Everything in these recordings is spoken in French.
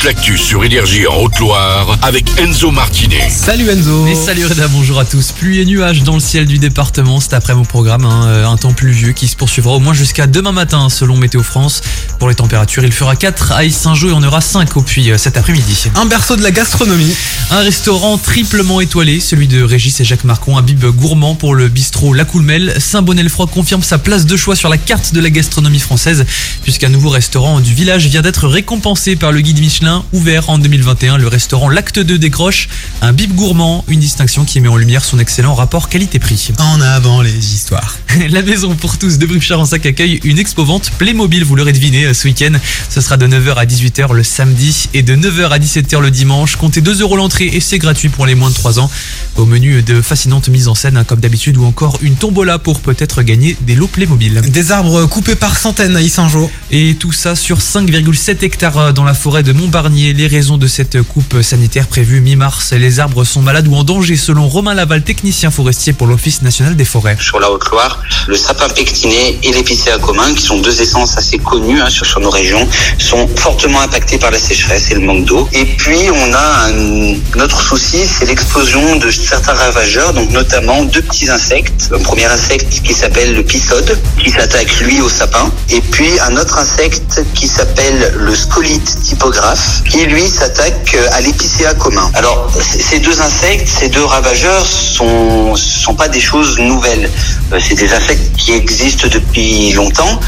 toute l'actu sur Énergie en Haute-Loire avec Enzo Martinet. Salut Enzo Et salut Reda, bonjour à tous. Pluie et nuages dans le ciel du département cet après mon programme. hein, euh, un temps pluvieux qui se poursuivra au moins jusqu'à demain matin selon Météo France. Pour les températures, il fera 4 à Saint-Jean et on aura 5 au puits euh, cet après-midi. Un berceau de la gastronomie. Un restaurant triplement étoilé, celui de Régis et Jacques Marcon, un bib gourmand pour le bistrot La Coulmel. Saint-Bonnet-le-Froid confirme sa place de choix sur la carte de la gastronomie française, puisqu'un nouveau restaurant du village vient d'être récompensé par le guide Michelin, ouvert en 2021. Le restaurant L'Acte 2 décroche un bib gourmand, une distinction qui met en lumière son excellent rapport qualité-prix. En avant les histoires. La maison pour tous de Brive-Charensac accueille une expo-vente Playmobil, vous l'aurez deviné, euh, ce week-end. Ce sera de 9h à 18h le samedi et de 9h à 17h le dimanche. Comptez 2 euros l'entrée et c'est gratuit pour les moins de 3 ans. Au menu de fascinantes mises en scène, hein, comme d'habitude, ou encore une tombola pour peut-être gagner des lots Playmobil. Des arbres coupés par centaines à Issingeau. Et tout ça sur 5,7 hectares euh, dans la forêt de Montbarnier. Les raisons de cette coupe sanitaire prévue mi-mars, les arbres sont malades ou en danger selon Romain Laval, technicien forestier pour l'Office national des forêts. sur la Haute-Loire, le sapin pectiné et l'épicéa commun, qui sont deux essences assez connues hein, sur, nos régions, sont fortement impactés par la sécheresse et le manque d'eau. Et puis, on a un autre souci, c'est l'explosion de certains ravageurs, donc notamment deux petits insectes. Un premier insecte qui s'appelle le pisode, qui s'attaque lui au sapin, et puis un autre insecte qui s'appelle le scolite typographe, qui lui s'attaque euh, à l'épicéa commun. Alors, ces deux insectes, ces deux ravageurs sont sont pas des choses nouvelles. Euh, C'est des insectes qui existent depuis longtemps.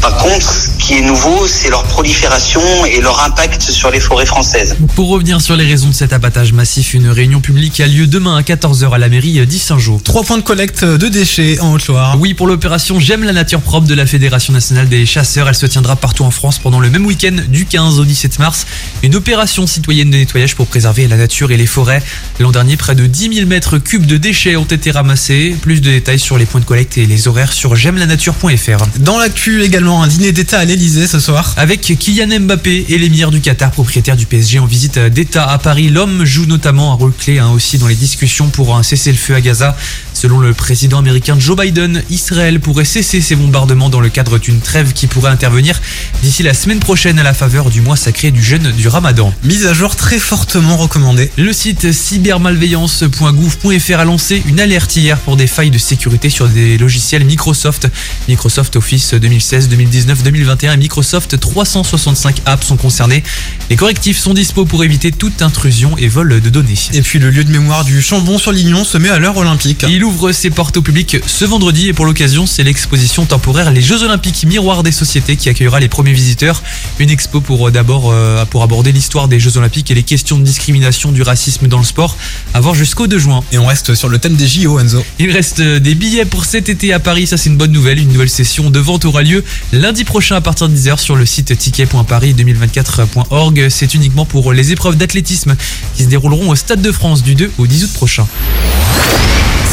Par contre, ce qui est nouveau, c'est leur prolifération et leur impact sur les forêts françaises. Pour revenir sur les raisons de cet abattage massif, une réunion publique a lieu demain à 14h à la mairie d'Issingeau. Trois points de collecte de déchets en Haute-Loire. Oui, pour l'opération J'aime la nature propre de la Fédération nationale des chasseurs, elle se tiendra partout en France pendant le même week-end du 15 au 17 mars. Une opération citoyenne de nettoyage pour préserver la nature et les forêts. L'an dernier, près de 10 000 mètres cubes de déchets ont été ramassés. Plus de détails sur les points de collecte et les horaires sur j'aime-la-nature.fr. Dans l'actu également, un dîner d'État à l'Elysée ce soir. Avec Kylian Mbappé et l'émir du Qatar, propriétaire du PSG en visite d'État à Paris, l'homme joue notamment un rôle clé hein, aussi dans les discussions pour un cessez-le-feu à Gaza. Selon le président américain Joe Biden, Israël pourrait cesser ses bombardements dans le cadre d'une trêve qui pourrait intervenir d'ici la semaine prochaine à la faveur du mois sacré du jeûne du Ramadan. Mise à jour très fortement recommandée. Le site cybermalveillance.gouv.fr a lancé une alerte hier pour des failles de sécurité sur des logiciels Microsoft. Microsoft Office 2016, 2019, 2021 et Microsoft 365 apps sont concernés. Les correctifs sont dispo pour éviter toute intrusion et vol de données. Et puis le lieu de mémoire du Chambon sur Lignon se met à l'heure olympique. Il ouvre ses portes au public ce vendredi et pour l'occasion, c'est l'exposition temporaire Les Jeux Olympiques Miroir des Sociétés qui accueillera les premiers visiteurs. Une expo pour euh, d'abord euh, pour aborder l'histoire des Jeux Olympiques et les questions de discrimination du racisme dans le sport. À voir jusqu'au 2 juin. Et on reste sur le thème des JO Enzo. Il reste euh, des billets pour cet été à Paris, ça c'est une bonne nouvelle. Une nouvelle session de vente aura lieu lundi prochain à partir de 10h sur le site ticket.paris2024.org. C'est uniquement pour les épreuves d'athlétisme qui se dérouleront au Stade de France du 2 au 10 août prochain.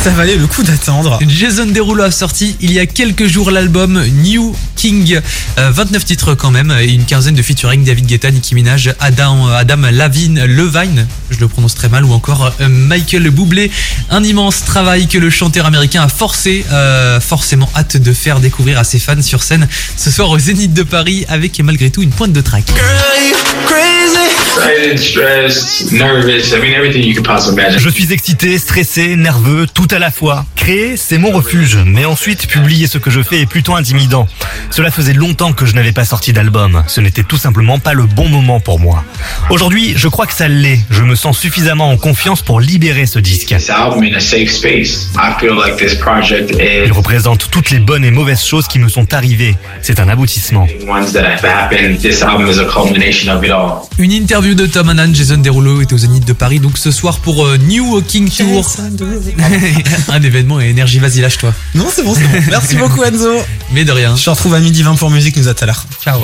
Ça valait le coup d'attendre. Jason Derulo a sorti il y a quelques jours l'album New King. Euh, 29 titres quand même et une quinzaine de featuring David Guetta, Nicki Minaj, Adam, Adam Lavine, Levine, je le prononce très mal, ou encore euh, Michael Bublé. Un immense travail que le chanteur américain a forcé, euh, forcément hâte de faire découvrir à ses fans sur scène ce soir au Zénith de Paris avec malgré tout une pointe de track. excited, stressed, nervous. I mean, everything you could possibly imagine. Je suis excité, stressé, nerveux, tout à la fois. Créer, c'est mon refuge, mais ensuite, publier ce que je fais est plutôt intimidant. Cela faisait longtemps que je n'avais pas sorti d'album. Ce n'était tout simplement pas le bon moment pour moi. Aujourd'hui, je crois que ça l'est. Je me sens suffisamment en confiance pour libérer ce disque. This album in a safe space. I feel like this project is Il représente toutes les bonnes et mauvaises choses qui me sont arrivées. C'est un aboutissement. Une interview de Tom Hannan, Jason Derulo est au Zénith de Paris donc ce soir pour euh, New Walking Tour. Un événement et énergie, vas-y lâche-toi. Non, c'est bon, c'est bon. Merci beaucoup Enzo. Mais de rien. Je te retrouve à midi 20 pour musique, nous à tout à l'heure. Ciao.